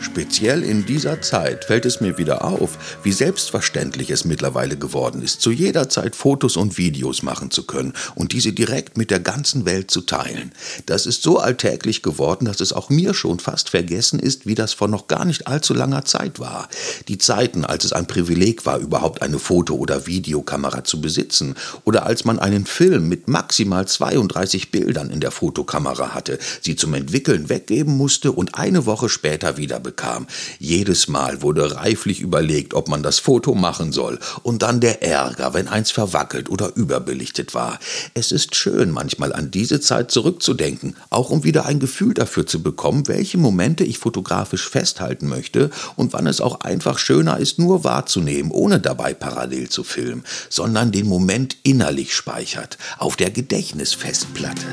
Speziell in dieser Zeit fällt es mir wieder auf, wie selbstverständlich es mittlerweile geworden ist, zu jeder Zeit Fotos und Videos machen zu können und diese direkt mit der ganzen Welt zu teilen. Das ist so alltäglich geworden, dass es auch mir schon fast vergessen ist, wie das vor noch gar nicht allzu langer Zeit war. Die Zeiten, als es ein Privileg war, überhaupt eine Foto- oder Videokamera zu besitzen oder als man einen Film mit maximal 32 Bildern in der Fotokamera hatte, sie zum Entwickeln weggeben musste und eine Woche später wieder bekam. Jedes Mal wurde reiflich überlegt, ob man das Foto machen soll. Und dann der Ärger, wenn eins verwackelt oder überbelichtet war. Es ist schön, manchmal an diese Zeit zurückzudenken, auch um wieder ein Gefühl dafür zu bekommen, welche Momente ich fotografisch festhalten möchte und wann es auch einfach schöner ist, nur wahrzunehmen, ohne dabei parallel zu filmen, sondern den Moment innerlich speichert, auf der Gedächtnisfestplatte.